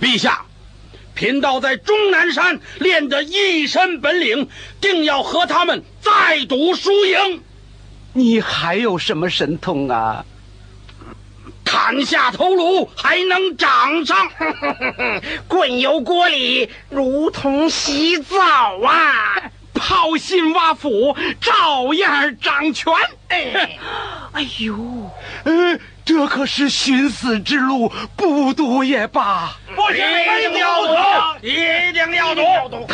陛下，贫道在终南山练得一身本领，定要和他们再赌输赢。你还有什么神通啊？砍下头颅还能长上，滚油锅里如同洗澡啊！泡心挖腹照样掌权。哎，哎呦，呃，这可是寻死之路，不读也罢。不行，一定要读，一定要读。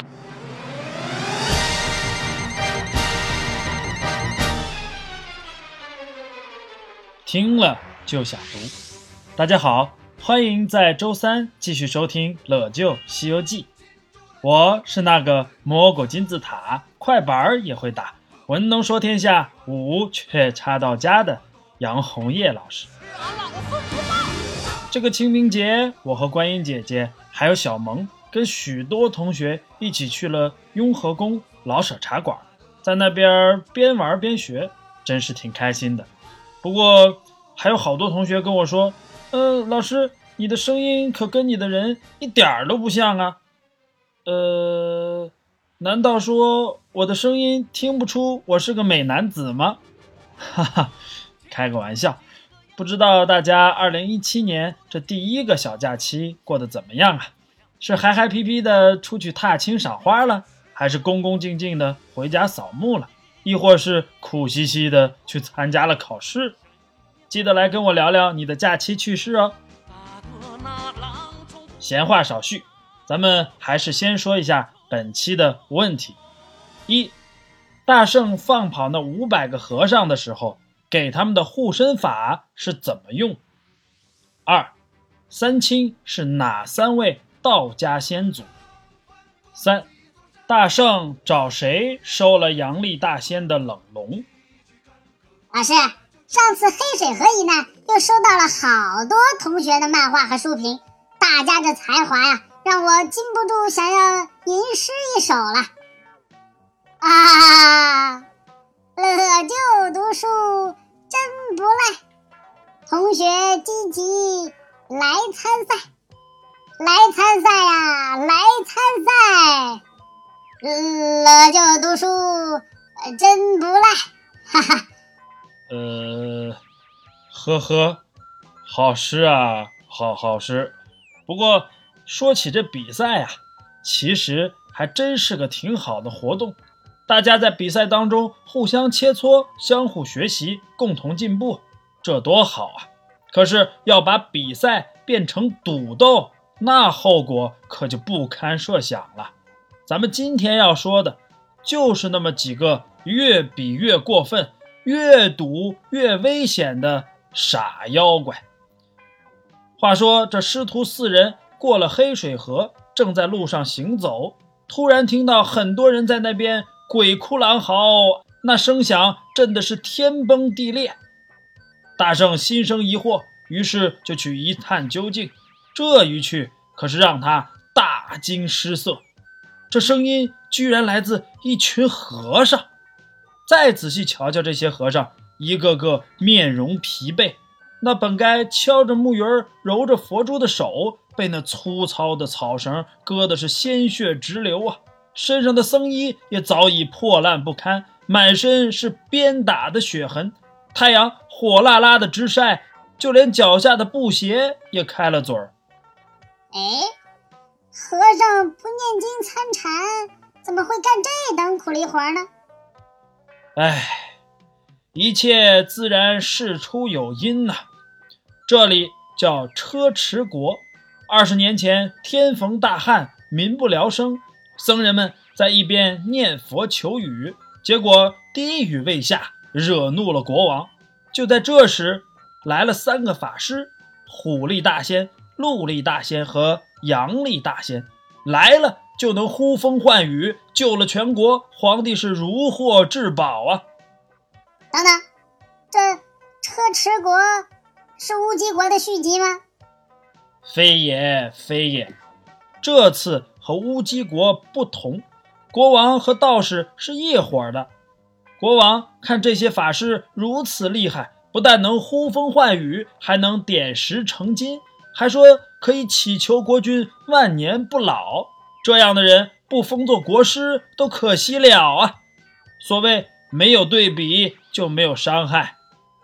听了就想读。大家好，欢迎在周三继续收听《乐就西游记》。我是那个摸过金字塔，快板也会打，文能说天下，武却差到家的杨红叶老师。这个清明节，我和观音姐姐还有小萌，跟许多同学一起去了雍和宫老舍茶馆，在那边边玩边学，真是挺开心的。不过还有好多同学跟我说：“呃，老师，你的声音可跟你的人一点儿都不像啊。”呃，难道说我的声音听不出我是个美男子吗？哈哈，开个玩笑。不知道大家二零一七年这第一个小假期过得怎么样啊？是嗨嗨皮皮的出去踏青赏花了，还是恭恭敬敬的回家扫墓了？亦或是苦兮兮的去参加了考试？记得来跟我聊聊你的假期趣事哦。闲话少叙，咱们还是先说一下本期的问题：一，大圣放跑那五百个和尚的时候，给他们的护身法是怎么用？二，三清是哪三位道家先祖？三。大圣找谁收了杨丽大仙的冷龙？老师，上次黑水河一难，又收到了好多同学的漫画和书评，大家这才华呀，让我禁不住想要吟诗一首了。啊，乐就读书真不赖，同学积极来参赛，来参赛呀，来参赛。乐就读书真不赖，哈哈。呃，呵呵，好诗啊，好好诗。不过说起这比赛啊，其实还真是个挺好的活动。大家在比赛当中互相切磋，相互学习，共同进步，这多好啊！可是要把比赛变成赌斗，那后果可就不堪设想了。咱们今天要说的，就是那么几个越比越过分、越赌越危险的傻妖怪。话说，这师徒四人过了黑水河，正在路上行走，突然听到很多人在那边鬼哭狼嚎，那声响震的是天崩地裂。大圣心生疑惑，于是就去一探究竟。这一去，可是让他大惊失色。这声音居然来自一群和尚。再仔细瞧瞧这些和尚，一个个面容疲惫，那本该敲着木鱼儿、揉着佛珠的手，被那粗糙的草绳割的是鲜血直流啊！身上的僧衣也早已破烂不堪，满身是鞭打的血痕，太阳火辣辣的直晒，就连脚下的布鞋也开了嘴儿。哎。和尚不念经参禅，怎么会干这等苦力活呢？哎，一切自然事出有因呐。这里叫车迟国，二十年前天逢大旱，民不聊生，僧人们在一边念佛求雨，结果第一雨未下，惹怒了国王。就在这时，来了三个法师：虎力大仙、鹿力大仙和。羊力大仙来了，就能呼风唤雨，救了全国。皇帝是如获至宝啊！等等，这车迟国是乌鸡国的续集吗？非也，非也。这次和乌鸡国不同，国王和道士是一伙的。国王看这些法师如此厉害，不但能呼风唤雨，还能点石成金。还说可以祈求国君万年不老。这样的人不封作国师都可惜了啊！所谓没有对比就没有伤害。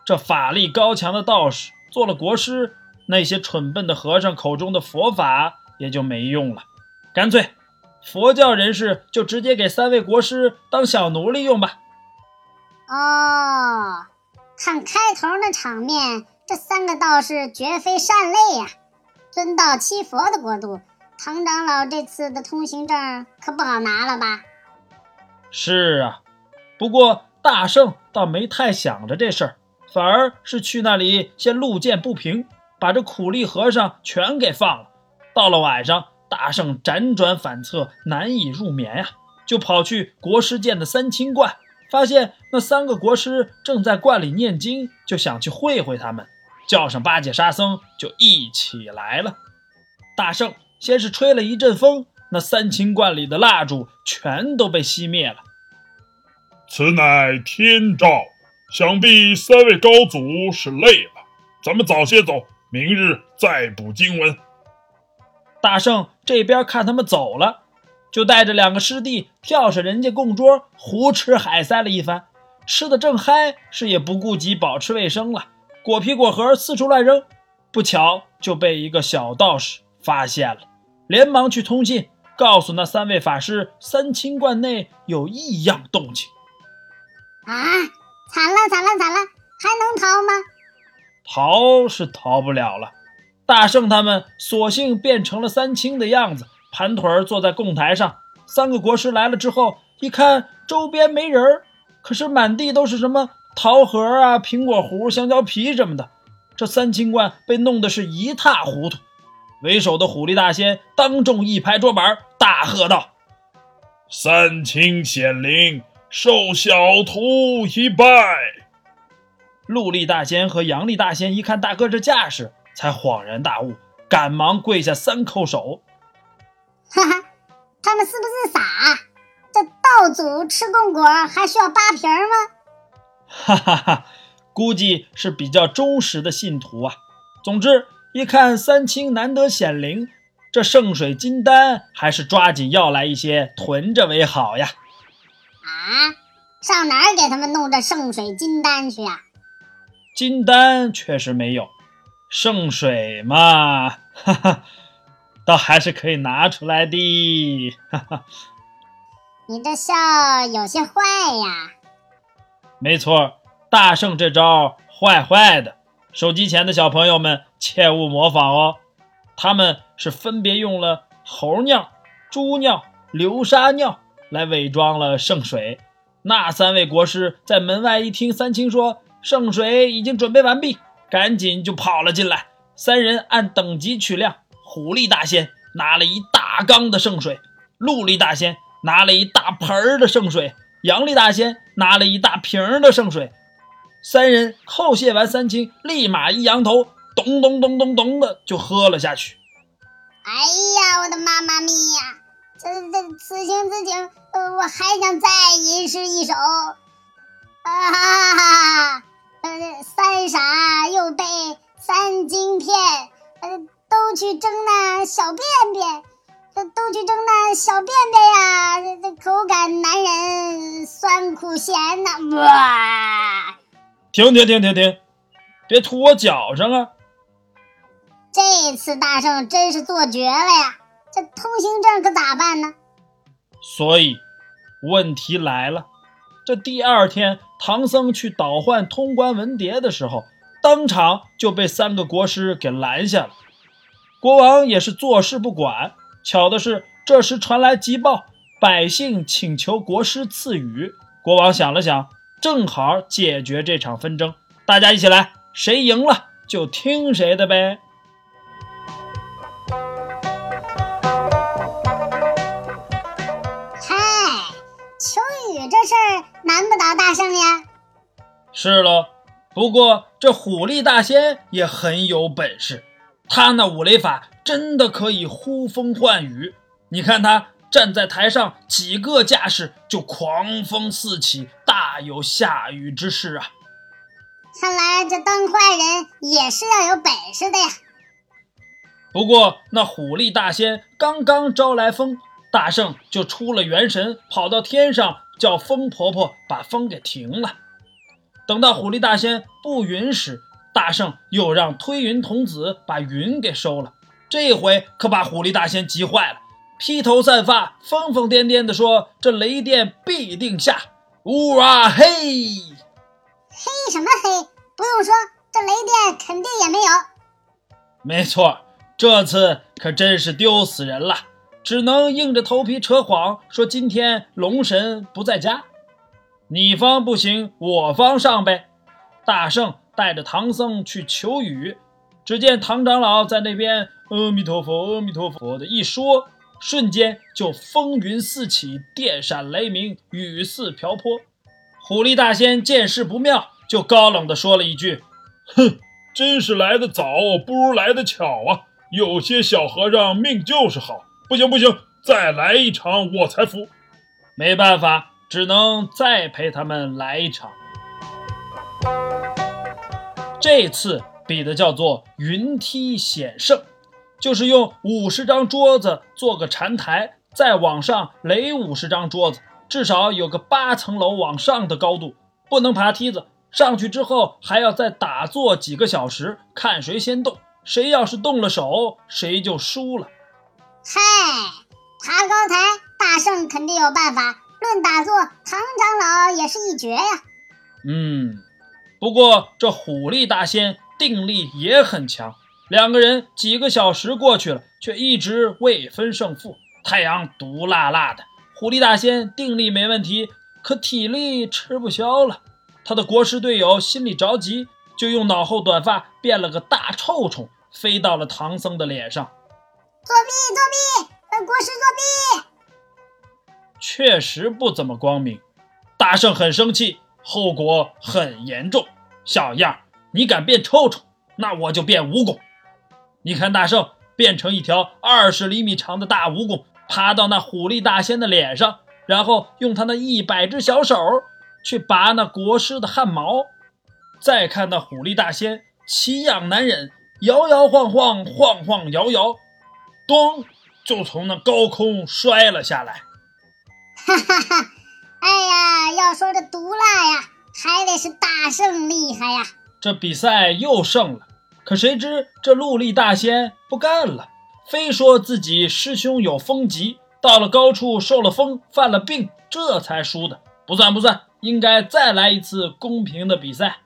这法力高强的道士做了国师，那些蠢笨的和尚口中的佛法也就没用了。干脆，佛教人士就直接给三位国师当小奴隶用吧。哦，看开头那场面，这三个道士绝非善类呀！尊道七佛的国度，唐长老这次的通行证可不好拿了吧？是啊，不过大圣倒没太想着这事儿，反而是去那里先路见不平，把这苦力和尚全给放了。到了晚上，大圣辗转反侧，难以入眠呀，就跑去国师建的三清观。发现那三个国师正在观里念经，就想去会会他们，叫上八戒、沙僧就一起来了。大圣先是吹了一阵风，那三清观里的蜡烛全都被熄灭了。此乃天照，想必三位高祖是累了，咱们早些走，明日再补经文。大圣这边看他们走了。就带着两个师弟跳上人家供桌，胡吃海塞了一番，吃的正嗨，是也不顾及保持卫生了，果皮果核四处乱扔，不巧就被一个小道士发现了，连忙去通信，告诉那三位法师，三清观内有异样动静。啊，惨了惨了惨了，还能逃吗？逃是逃不了了，大圣他们索性变成了三清的样子。盘腿坐在供台上，三个国师来了之后，一看周边没人儿，可是满地都是什么桃核啊、苹果核、香蕉皮什么的，这三清观被弄得是一塌糊涂。为首的虎力大仙当众一拍桌板，大喝道：“三清显灵，受小徒一拜！”陆力大仙和杨力大仙一看大哥这架势，才恍然大悟，赶忙跪下三叩首。哈哈，他们是不是傻？这道祖吃供果还需要扒皮吗？哈哈哈，估计是比较忠实的信徒啊。总之，一看三清难得显灵，这圣水金丹还是抓紧要来一些囤着为好呀。啊，上哪儿给他们弄这圣水金丹去呀？金丹确实没有，圣水嘛，哈哈。倒还是可以拿出来的，哈哈。你这笑有些坏呀。没错，大圣这招坏坏的，手机前的小朋友们切勿模仿哦。他们是分别用了猴尿、猪尿、流沙尿来伪装了圣水。那三位国师在门外一听三清说圣水已经准备完毕，赶紧就跑了进来。三人按等级取量。虎力大仙拿了一大缸的圣水，鹿力大仙拿了一大盆儿的圣水，羊力大仙拿了一大瓶的圣水。三人叩谢完三清，立马一扬头，咚咚咚咚咚的就喝了下去。哎呀，我的妈妈咪呀！这这此情此景，呃，我还想再吟诗一首。啊哈哈！呃，三傻又被三金骗，呃。都去争那小便便，都都去争那小便便呀！这这口感难忍，酸苦咸呐！哇！停停停停停，别吐我脚上啊！这次大圣真是做绝了呀！这通行证可咋办呢？所以问题来了，这第二天唐僧去倒换通关文牒的时候，当场就被三个国师给拦下了。国王也是坐视不管。巧的是，这时传来急报，百姓请求国师赐予。国王想了想，正好解决这场纷争。大家一起来，谁赢了就听谁的呗。难不倒大圣呀。是喽，不过这虎力大仙也很有本事。他那五雷法真的可以呼风唤雨，你看他站在台上，几个架势就狂风四起，大有下雨之势啊！看来这当坏人也是要有本事的呀。不过那虎力大仙刚刚招来风，大圣就出了元神，跑到天上叫风婆婆把风给停了。等到虎力大仙不云时，大圣又让推云童子把云给收了。这回可把虎力大仙急坏了，披头散发、疯疯癫癫地说：“这雷电必定下！”呜啊嘿！嘿什么嘿？不用说，这雷电肯定也没有。没错，这次可真是丢死人了，只能硬着头皮扯谎说今天龙神不在家。你方不行，我方上呗。大圣带着唐僧去求雨，只见唐长老在那边“阿弥陀佛，阿弥陀佛”的一说，瞬间就风云四起，电闪雷鸣，雨似瓢泼。虎力大仙见势不妙，就高冷地说了一句：“哼，真是来得早，不如来得巧啊！有些小和尚命就是好。不行不行，再来一场我才服。没办法。”只能再陪他们来一场。这次比的叫做云梯险胜，就是用五十张桌子做个禅台，再往上垒五十张桌子，至少有个八层楼往上的高度。不能爬梯子，上去之后还要再打坐几个小时，看谁先动。谁要是动了手，谁就输了。嗨，爬高台，大圣肯定有办法。论打坐，唐长老也是一绝呀。嗯，不过这虎力大仙定力也很强，两个人几个小时过去了，却一直未分胜负。太阳毒辣辣的，虎力大仙定力没问题，可体力吃不消了。他的国师队友心里着急，就用脑后短发变了个大臭虫，飞到了唐僧的脸上。作弊！作弊！本国师作弊！确实不怎么光明，大圣很生气，后果很严重。小样，你敢变臭虫，那我就变蜈蚣。你看，大圣变成一条二十厘米长的大蜈蚣，爬到那虎力大仙的脸上，然后用他那一百只小手去拔那国师的汗毛。再看那虎力大仙奇痒难忍，摇摇晃晃，晃晃摇摇，咚，就从那高空摔了下来。哈哈哈！哎呀，要说这毒辣呀，还得是大圣厉害呀。这比赛又胜了，可谁知这陆力大仙不干了，非说自己师兄有风疾，到了高处受了风，犯了病，这才输的。不算不算，应该再来一次公平的比赛。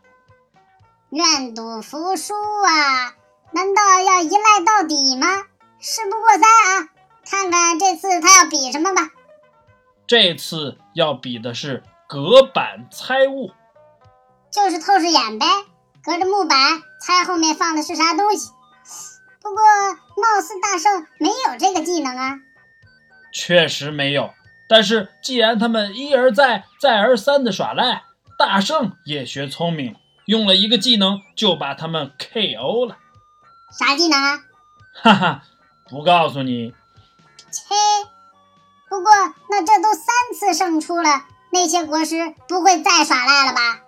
愿赌服输啊！难道要一赖到底吗？事不过三啊，看看这次他要比什么吧。这次要比的是隔板猜物，就是透视眼呗，隔着木板猜后面放的是啥东西。不过貌似大圣没有这个技能啊。确实没有，但是既然他们一而再、再而三的耍赖，大圣也学聪明了，用了一个技能就把他们 KO 了。啥技能啊？哈哈，不告诉你。切。不过，那这都三次胜出了，那些国师不会再耍赖了吧？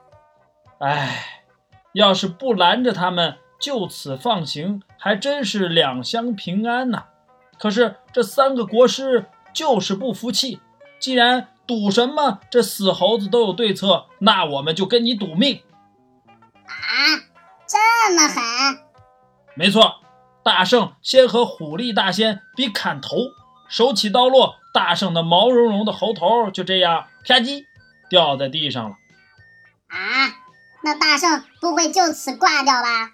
唉，要是不拦着他们，就此放行，还真是两相平安呐。可是这三个国师就是不服气，既然赌什么这死猴子都有对策，那我们就跟你赌命。啊，这么狠？没错，大圣先和虎力大仙比砍头，手起刀落。大圣的毛茸茸的猴头就这样啪叽掉在地上了。啊，那大圣不会就此挂掉吧？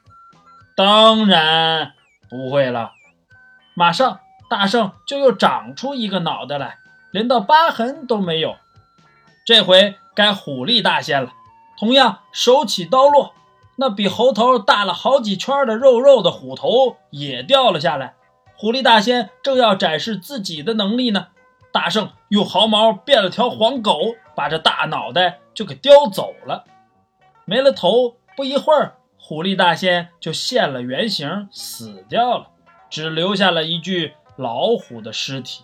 当然不会了，马上大圣就又长出一个脑袋来，连道疤痕都没有。这回该虎力大仙了，同样手起刀落，那比猴头大了好几圈的肉肉的虎头也掉了下来。虎力大仙正要展示自己的能力呢。大圣用毫毛变了条黄狗，把这大脑袋就给叼走了。没了头，不一会儿，虎力大仙就现了原形，死掉了，只留下了一具老虎的尸体。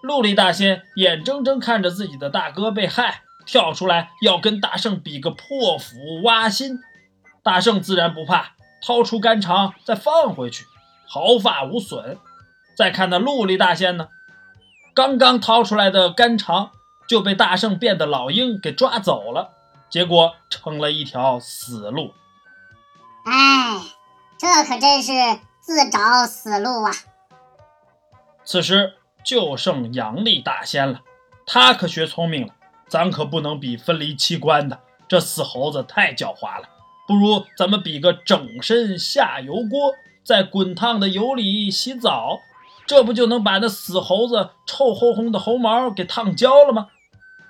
陆力大仙眼睁睁看着自己的大哥被害，跳出来要跟大圣比个破釜挖心。大圣自然不怕，掏出肝肠再放回去。毫发无损。再看那陆力大仙呢，刚刚掏出来的肝肠就被大圣变的老鹰给抓走了，结果成了一条死路。哎，这可真是自找死路啊！此时就剩杨力大仙了，他可学聪明了，咱可不能比分离器官的，这死猴子太狡猾了。不如咱们比个整身下油锅，在滚烫的油里洗澡，这不就能把那死猴子臭烘烘的猴毛给烫焦了吗？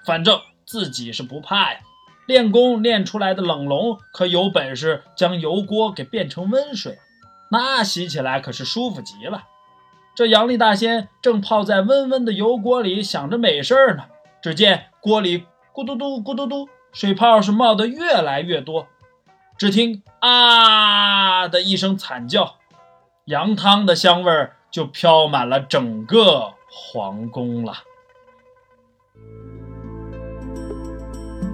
反正自己是不怕呀，练功练出来的冷龙可有本事将油锅给变成温水，那洗起来可是舒服极了。这杨力大仙正泡在温温的油锅里想着美事儿呢，只见锅里咕嘟嘟咕嘟嘟，水泡是冒得越来越多。只听啊的一声惨叫，羊汤的香味儿就飘满了整个皇宫了。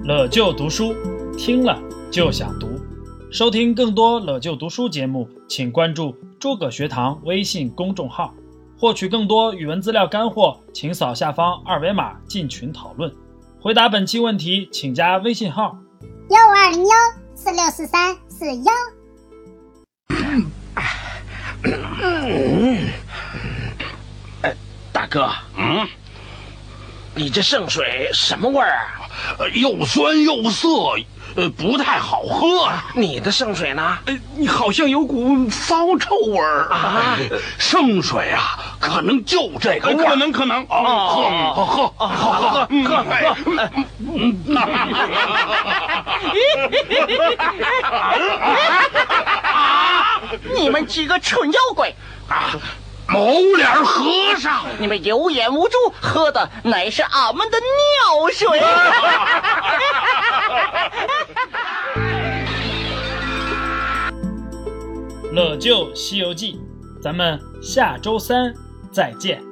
乐就读书，听了就想读。收听更多乐就读书节目，请关注诸葛学堂微信公众号。获取更多语文资料干货，请扫下方二维码进群讨论。回答本期问题，请加微信号：幺五二零幺四六四三四幺。大哥，嗯，你这圣水什么味儿啊？呃又酸又涩，呃，不太好喝啊。你的圣水呢？呃，你好像有股骚臭味儿啊圣水啊，可能就这个味儿可能可能哦，喝喝喝喝喝嗯喝哎 你们几个蠢妖怪！啊！毛脸和尚，你们有眼无珠，喝的乃是俺们的尿水。乐就西游记，咱们下周三再见。